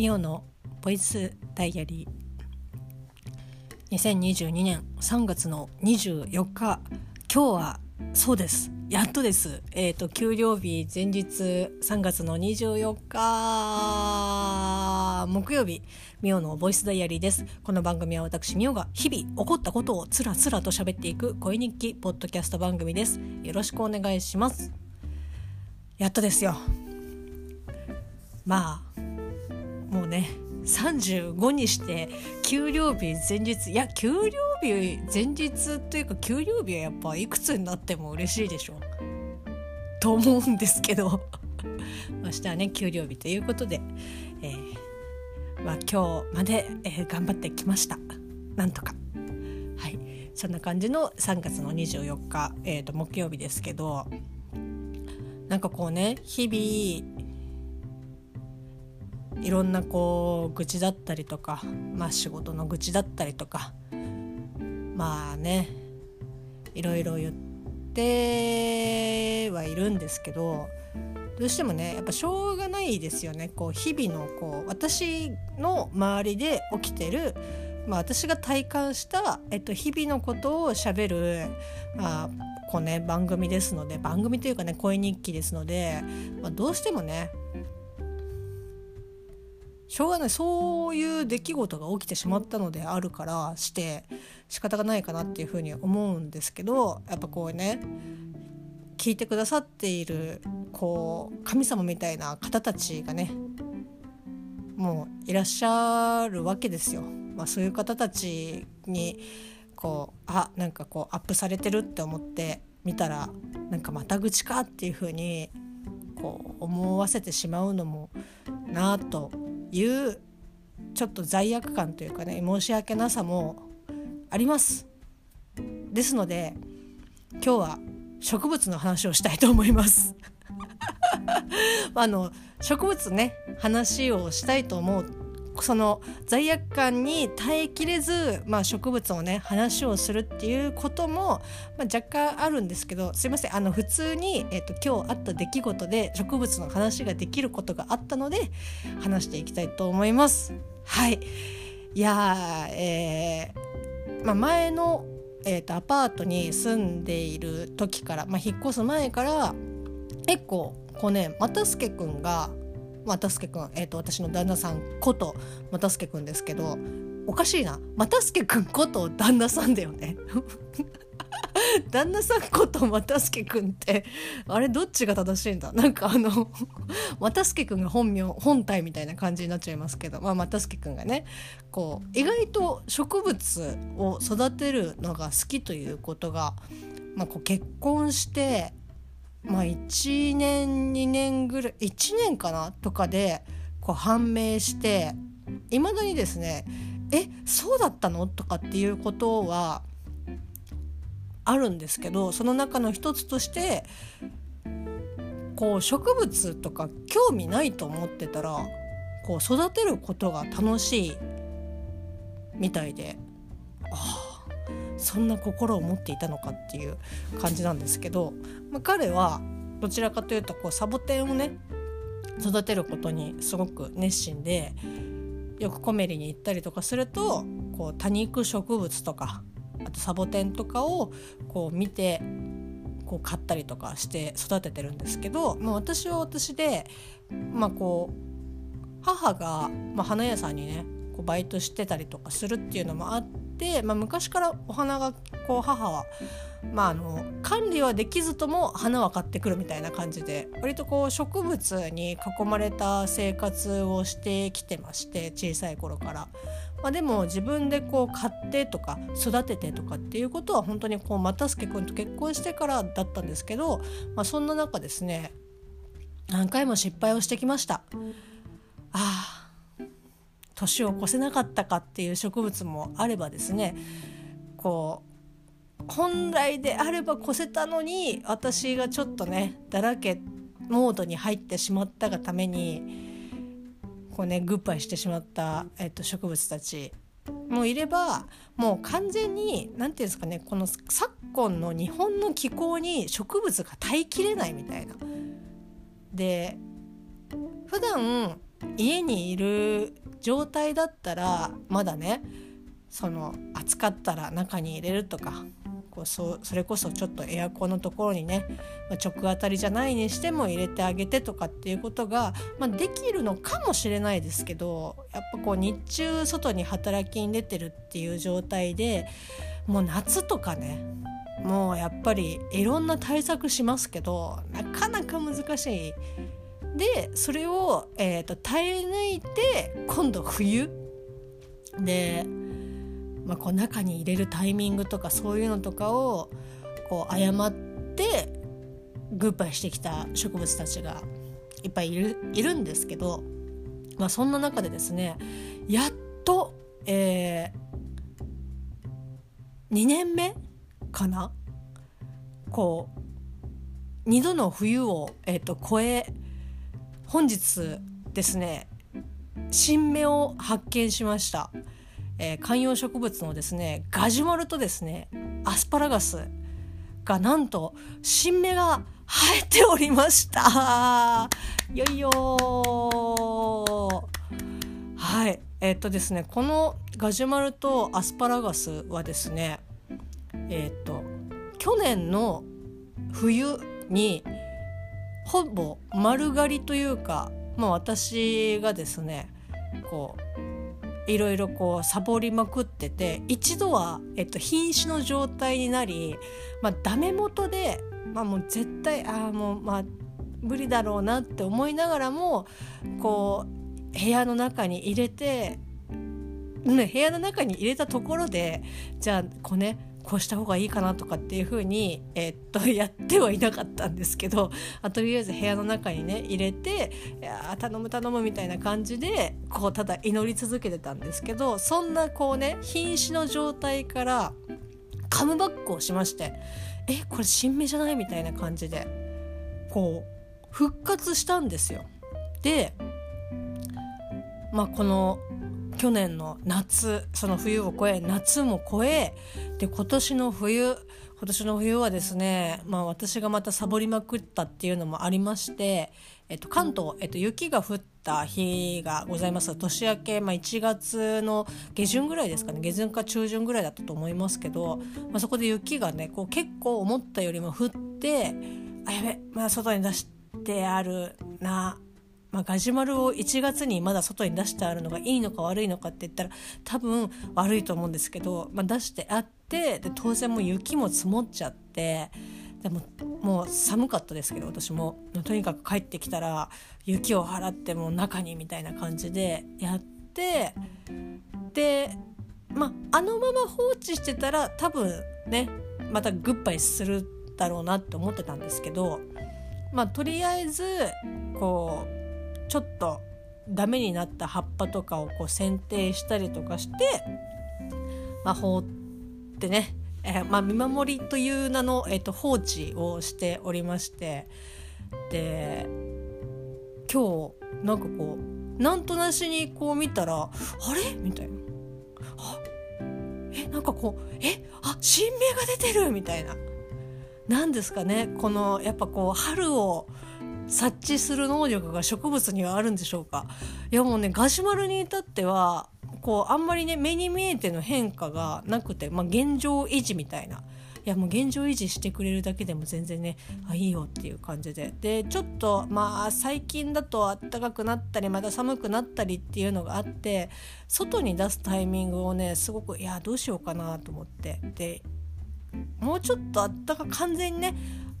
ミオのボイスダイアリー。2022年3月の24日。今日はそうです。やっとです。えっ、ー、と給料日前日3月の24日。木曜日ミオのボイスダイアリーです。この番組は私ミオが日々起こったことをつらつらと喋っていく恋日記ポッドキャスト番組です。よろしくお願いします。やっとですよ。まあもうね35にして給料日前日いや給料日前日というか給料日はやっぱいくつになっても嬉しいでしょと思うんですけど。明日はね給料日ということで、えー、まあ、今日まで、えー、頑張ってきました。なんとか。はい。そんな感じの3月の24日、えーと木曜日ですけど。なんかこうね日々いろんなこう愚痴だったりとか、まあ、仕事の愚痴だったりとかまあねいろいろ言ってはいるんですけどどうしてもねやっぱしょうがないですよね。こう日々のこう私の周りで起きてる、まあ、私が体感した、えっと、日々のことをしゃべる、まあこうね、番組ですので番組というかね声日記ですので、まあ、どうしてもねしょうがないそういう出来事が起きてしまったのであるからして仕方がないかなっていうふうに思うんですけどやっぱこうね聞いてくださっているこう神様みたいな方たちがねもういらっしゃるわけですよ。まあ、そういう方たちにこうあなんかこうアップされてるって思って見たらなんかまた愚痴かっていうふうにこう思わせてしまうのもなあというちょっと罪悪感というかね申し訳なさもあります。ですので今日は植物の話をしたいと思います。あの植物ね話をしたいと思うその罪悪感に耐えきれず、まあ、植物をね話をするっていうことも、まあ、若干あるんですけどすいませんあの普通に、えーと、今日あった出来事で植物の話ができることがあったので話していきたいと思います。はいいやえー、まあ、前の、えーとアパートに住んでいる時から、まあ、引っ越す前から結構こうね又助君が又助君、えーと、私の旦那さんこと又助君ですけどおかしいな。又助君こと旦那さんだよね。旦那さんこと又助君ってあれどっちが正しいんだ？なんかあの又助君が本名本体みたいな感じになっちゃいますけど、まあ、又助君がねこう意外と植物を育てるのが好きということが、まあ、こう結婚してまあ1年2年ぐらい1年かなとかでこう判明していまだにですねえそうだったのとかっていうことはあるんですけどその中の一つとしてこう植物とか興味ないと思ってたらこう育てることが楽しいみたいで。そんな心を持っていたのかっていう感じなんですけど、まあ、彼はどちらかというとこうサボテンをね育てることにすごく熱心でよくコメリに行ったりとかするとこう多肉植物とかあとサボテンとかをこう見てこう買ったりとかして育ててるんですけど、まあ、私は私で、まあ、こう母が、まあ、花屋さんにねこうバイトしてたりとかするっていうのもあって、まあ、昔からお花がこう母は、まあ、あの管理はできずとも花は買ってくるみたいな感じで割とこう植物に囲まれた生活をしてきてまして小さい頃から。まあ、でも自分でこう買ってとか育ててとかっていうことは本当にこう又助君と結婚してからだったんですけど、まあ、そんな中ですね何回も失敗をしてきました。ああ年を越せなかったかっていう植物もあればですねこう本来であれば越せたのに私がちょっとねだらけモードに入ってしまったがためにこうねグッバイしてしまった、えっと、植物たちもいればもう完全に何て言うんですかねこの昨今の日本の気候に植物が耐えきれないみたいな。で普段家にいる状態だったらまだねその暑かったら中に入れるとかこうそそれこそちょっとエアコンのところにね、まあ、直当たりじゃないにしても入れてあげてとかっていうことが、まあ、できるのかもしれないですけどやっぱこう日中外に働きに出てるっていう状態でもう夏とかねもうやっぱりいろんな対策しますけどなかなか難しい。でそれを、えーと、耐え抜いて今度冬。で、まあ、こう中に入れるタイミングとかそういうのとかをこう誤ってグッバイしてきた植物たちがいっぱいいるいるんですけど、まあ、そんな中でですねやっと、えー、2年目かな？こう2度の冬を、えーと、超え本日ですね新芽を発見しました、えー、観葉植物のですねガジュマルとですねアスパラガスがなんと新芽が生えておりました。よいよはい。えー、っとですねこのガジュマルとアスパラガスはですねえー、っと去年の冬にほぼ丸刈りというか、まあ、私がですねこういろいろこうサボりまくってて一度は、えっと、瀕死の状態になり、まあ、ダメ元で、まあ、もう絶対ああもうまあ無理だろうなって思いながらもこう部屋の中に入れて、ね、部屋の中に入れたところでじゃあこうねこうした方がいいかなとかっていう風にえー、っと やってはいなかったんですけどあとりあえず部屋の中にね入れていや頼む頼むみたいな感じでこうただ祈り続けてたんですけどそんなこうね瀕死の状態からカムバックをしましてえこれ新芽じゃないみたいな感じでこう復活したんですよ。でまあこの去年の夏その冬を越え夏も越えで今年の冬今年の冬はですね、まあ、私がまたサボりまくったっていうのもありまして、えっと、関東、えっと、雪が降った日がございます。年明け、まあ、1月の下旬ぐらいですかね下旬か中旬ぐらいだったと思いますけど、まあ、そこで雪がねこう結構思ったよりも降ってあやべ、まあ、外に出してあるなまあ、ガジュマルを1月にまだ外に出してあるのがいいのか悪いのかって言ったら多分悪いと思うんですけど、まあ、出してあってで当然もう雪も積もっちゃってでももう寒かったですけど私も。とにかく帰ってきたら雪を払ってもう中にみたいな感じでやってでまああのまま放置してたら多分ねまたグッバイするだろうなって思ってたんですけどまあとりあえずこうちょっとダメになった葉っぱとかをこう剪定したりとかして、まあ、放ってね、えー、まあ、見守りという名の、えーと、放置をしておりましてで今日なんかこうなんとなしにこう見たらあれ？みたいな。あえなんかこうえあ新芽が出てるみたいな。何ですかねこのやっぱこう春を察知する能力が植物にはあるんでしょうか？いやもうねガジュマルに至ってはこうあんまりね目に見えての変化がなくて、まあ、現状維持みたいな。いやもう現状維持してくれるだけでも全然ねあいいよっていう感じで。でちょっとまあ最近だと暖かくなったりまた寒くなったりっていうのがあって外に出すタイミングをねすごくいやどうしようかなと思って。でもうちょっとあったか完全にね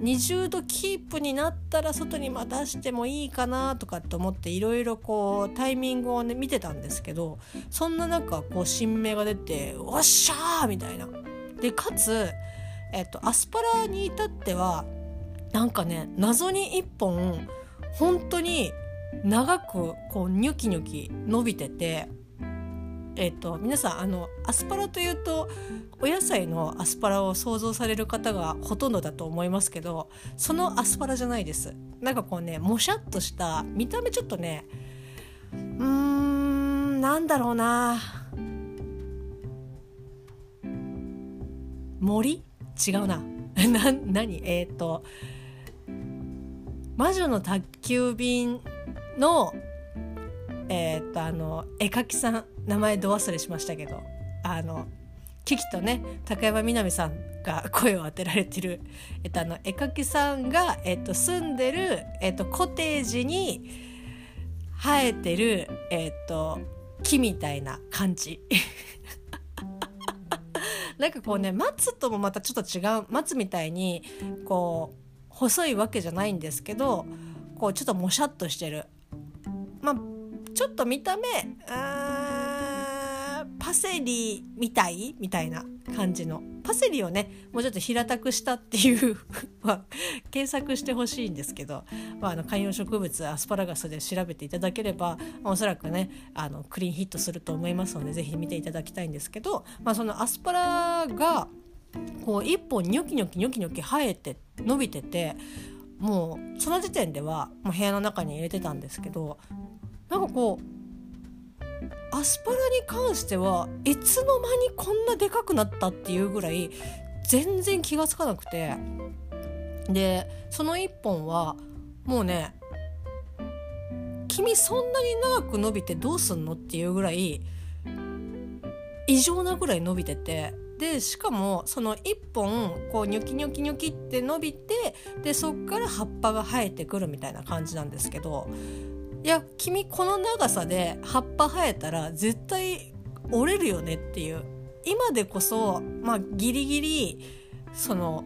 20度キープになったら外にま出してもいいかなとかって思っていろいろこうタイミングをね見てたんですけどそんな中こう新芽が出て「おっしゃー!」みたいな。でかつ、えっと、アスパラに至ってはなんかね謎に1本本当に長くこうニョキニョキ伸びててえっ、と皆さんあのアスパラというとお野菜のアスパラを想像される方がほとんどだと思いますけどそのアスパラじゃないです。なんかこうねもしゃっとした見た目ちょっとねうーんなんだろうな。森？違うな。な何？えっ、と魔女の宅急便のえー、っとあの絵描きさん。名前ど忘れしましたけどあのキキとね高山みなみさんが声を当てられてる、えっと、あの絵描きさんが、えっと、住んでる、えっと、コテージに生えてる、えっと、木みたいな感じ。なんかこうね松ともまたちょっと違う松みたいにこう細いわけじゃないんですけどこうちょっともしゃっとしてるまあちょっと見た目パセリみたいみたいな感じの。パセリをねもうちょっと平たくしたっていう 検索してほしいんですけど、まあ、あの観葉植物アスパラガスで調べていただければ、まあ、おそらくねあのクリーンヒットすると思いますので是非見ていただきたいんですけど、まあ、そのアスパラがこう一本ニョキニョキニョキニョキ生えて伸びててもうその時点ではもう部屋の中に入れてたんですけどなんかこうアスパラに関してはいつの間にこんなでかくなったっていうぐらい全然気が付かなくて。でその1本はもうね君そんなに長く伸びてどうすんの？っていうぐらい異常なぐらい伸びてて。でしかもその1本こうニョキニョキニョキって伸びてでそっから葉っぱが生えてくるみたいな感じなんですけどいや君この長さで葉っぱ生えたら絶対折れるよねっていう。今でこそまあギリギリその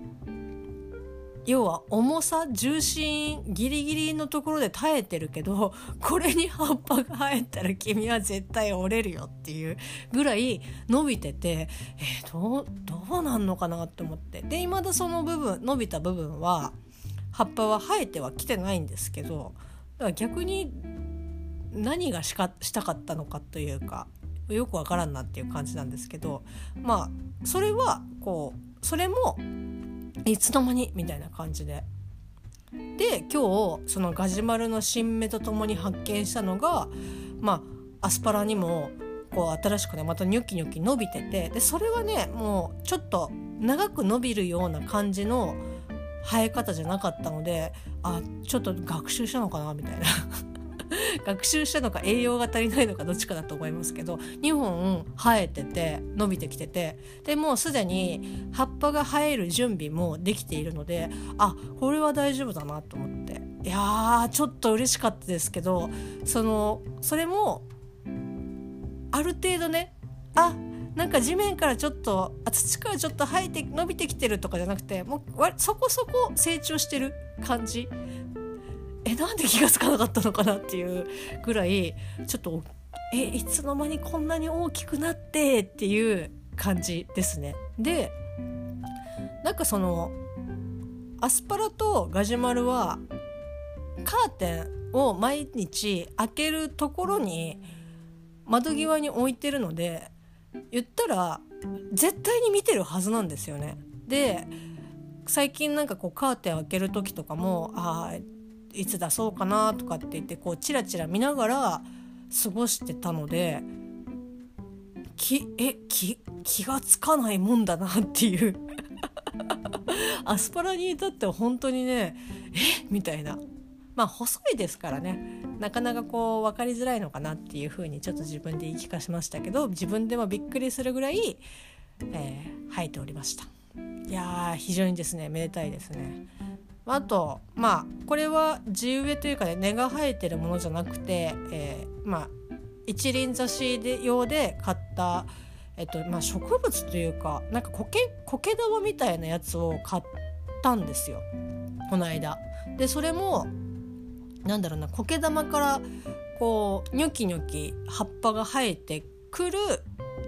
要は重さ重心ギリギリのところで耐えてるけどこれに葉っぱが生えたら君は絶対折れるよっていうぐらい伸びててえー、どうどうなんのかなって思って。で未だその部分伸びた部分は葉っぱは生えてはきてないんですけどから逆に何がしかしたかったのかというかよくわからんなっていう感じなんですけどまあそれはこうそれもいつの間にみたいな感じで。で今日そのガジュマルの新芽とともに発見したのがまあアスパラにもこう新しくねまたニョキニョキ伸びててでそれはねもうちょっと長く伸びるような感じの生え方じゃなかったのであちょっと学習したのかなみたいな。学習したのか栄養が足りないのかどっちかだと思いますけど2本生えてて伸びてきててでもうすでに葉っぱが生える準備もできているのであこれは大丈夫だなと思って。いやーちょっと嬉しかったですけどそのそれもある程度ねあなんか地面からちょっと土からちょっと生えて伸びてきてるとかじゃなくてもうそこそこ成長してる感じえなんで気が付かなかったのかなっていうぐらいちょっとえいつの間にこんなに大きくなってっていう感じですね。でなんかそのアスパラとガジュマルはカーテンを毎日開けるところに窓際に置いてるので言ったら絶対に見てるはずなんですよね。で最近なんかこうカーテン開ける時とかもああいつ出そうかなとかって言ってこうチラチラ見ながら過ごしてたのできえ気気がつかないもんだなっていう。アスパラに至っては本当にねえ？みたいな。まあ細いですからね。なかなかこう分かりづらいのかなっていうふうにちょっと自分で言い聞かしましたけど自分でもびっくりするぐらい、えー、生えておりました。いやー非常にですねめでたいですね。あとまあこれは地植えというかね根が生えてるものじゃなくて、えー、まあ一輪挿しで用で買ったえっとまあ、植物というかなんか苔苔玉みたいなやつを買ったんですよ。この間。でそれもなんだろうな苔玉からこうニョキニョキ葉っぱが生えてくる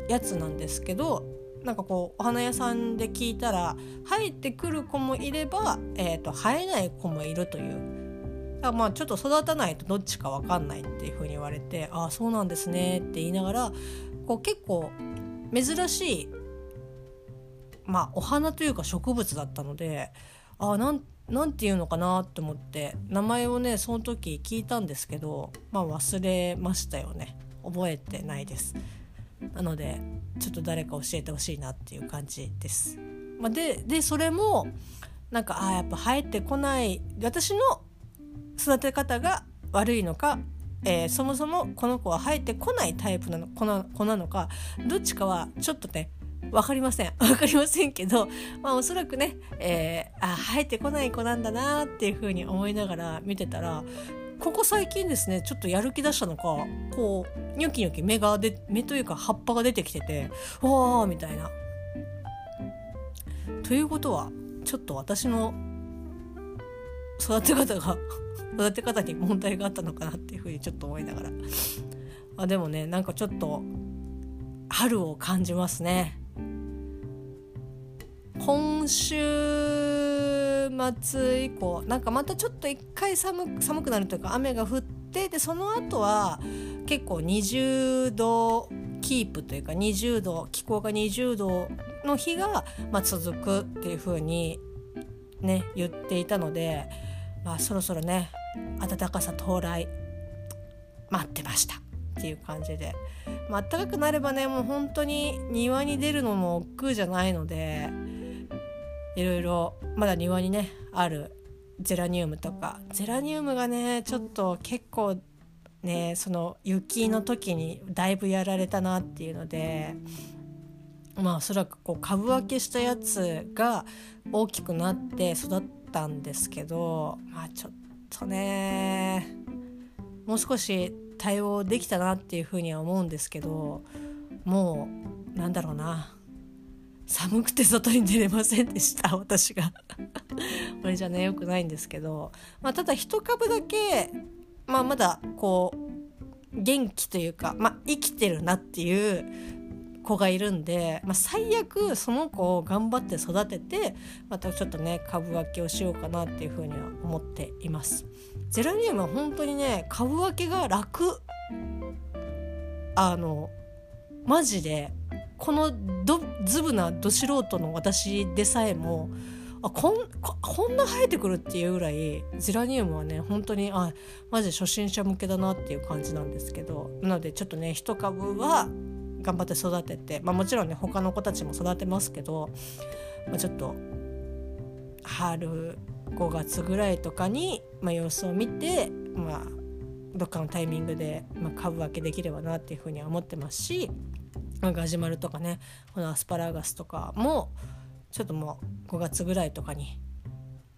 やつなんですけどなんかこうお花屋さんで聞いたら生えてくる子もいれば、えーと、生えない子もいるという。まあちょっと育たないとどっちか分かんないっていうふうに言われて「ああそうなんですね」って言いながらこう結構珍しい、まあ、お花というか植物だったのでああなんなんて言うのかなって思って名前をねその時聞いたんですけどまあ忘れましたよね覚えてないです。なのでちょっと誰か教えてほしいなっていう感じです。まあ、ででそれもなんかあやっぱ生えてこない私の育て方が悪いのかえー、そもそもこの子は生えてこないタイプなの子な子なのかどっちかはちょっとね分かりません。分かりませんけど、まあ、おそらくね、えー、あ生えてこない子なんだなっていうふうに思いながら見てたらここ最近ですねちょっとやる気出したのかこうニョキニョキ芽がで目というか葉っぱが出てきててわーみたいな。ということはちょっと私の育て方が 育て方に問題があったのかなっていうふうにちょっと思いながら。あでもねなんかちょっと春を感じますね。今週末以降なんかまたちょっと一回寒くなるというか雨が降ってでその後は結構20度キープというか20度気候が20度の日が、まあ、続くっていう風にね言っていたので、まあ、そろそろね暖かさ到来待ってましたっていう感じで、まあ暖かくなればねもう本当に庭に出るのも億劫じゃないのでいろいろまだ庭にねあるゼラニウムとか。ゼラニウムがねちょっと結構ねその雪の時にだいぶやられたなっていうのでまあおそらくこう株分けしたやつが大きくなって育ったんですけどまあちょっとねもう少し対応できたなっていうふうには思うんですけどもうなんだろうな。寒くて外に出れませんでした。私が。これじゃねよくないんですけど、まあ、ただ一株だけ、まあ、まだこう元気というか、まあ、生きてるなっていう子がいるんで、まあ、最悪その子を頑張って育ててまたちょっとね株分けをしようかなっていうふうには思っています。ゼラニウムは本当にね株分けが楽。あのマジでこのどズブなど素人の私でさえもあこんこんな生えてくるっていうぐらいゼラニウムはね本当にあマジ初心者向けだなっていう感じなんですけどなのでちょっとね一株は頑張って育てて、まあ、もちろんね他の子たちも育てますけど、まあ、ちょっと春5月ぐらいとかに、まあ、様子を見て、まあ、どっかのタイミングで、まあ、株分けできればなっていうふうには思ってますしガジュマルとかねこのアスパラガスとかもちょっともう5月ぐらいとかに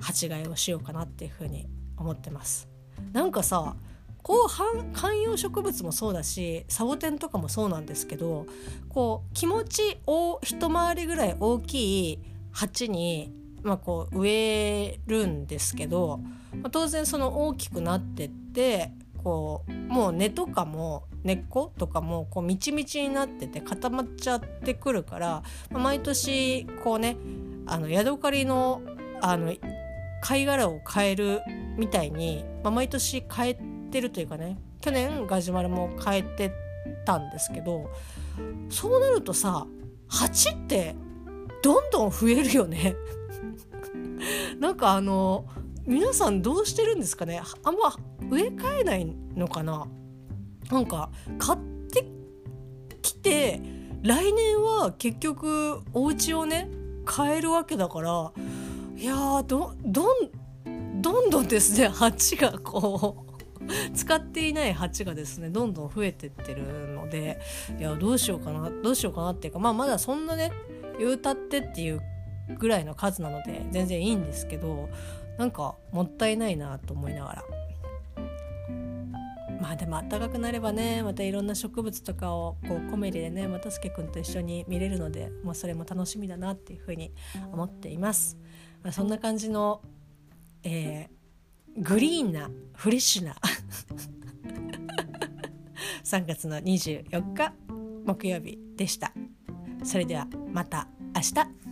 鉢替えをしようかなっていうふうに思ってます。なんかさこう観葉植物もそうだしサボテンとかもそうなんですけどこう気持ちを一回りぐらい大きい鉢に、まあ、こう植えるんですけど、まあ、当然その大きくなってってこうもう根とかも根っことかもこうみちみちになってて固まっちゃってくるから、まあ、毎年こうねあのヤドカリのあの貝殻を変えるみたいに、まあ、毎年変えてるというかね去年ガジュマルも変えてたんですけどそうなるとさ鉢ってどんどん増えるよね。なんかあの皆さんどうしてるんですかね？あんま植え替えないのかな？なんか買ってきて来年は結局お家をね買えるわけだからいやどどんどんどんですね鉢がこう使っていない鉢がですねどんどん増えてってるのでいやどうしようかなどうしようかなっていうかまあまだそんなね言うたってっていうぐらいの数なので全然いいんですけどなんかもったいないなと思いながら。まあでも暖かくなればねまたいろんな植物とかをこうコメディでね又助君と一緒に見れるので、まあ、それも楽しみだなっていうふうに思っています。まあ、そんな感じの、えー、グリーンなフレッシュな 3月の24日木曜日でした。それではまた明日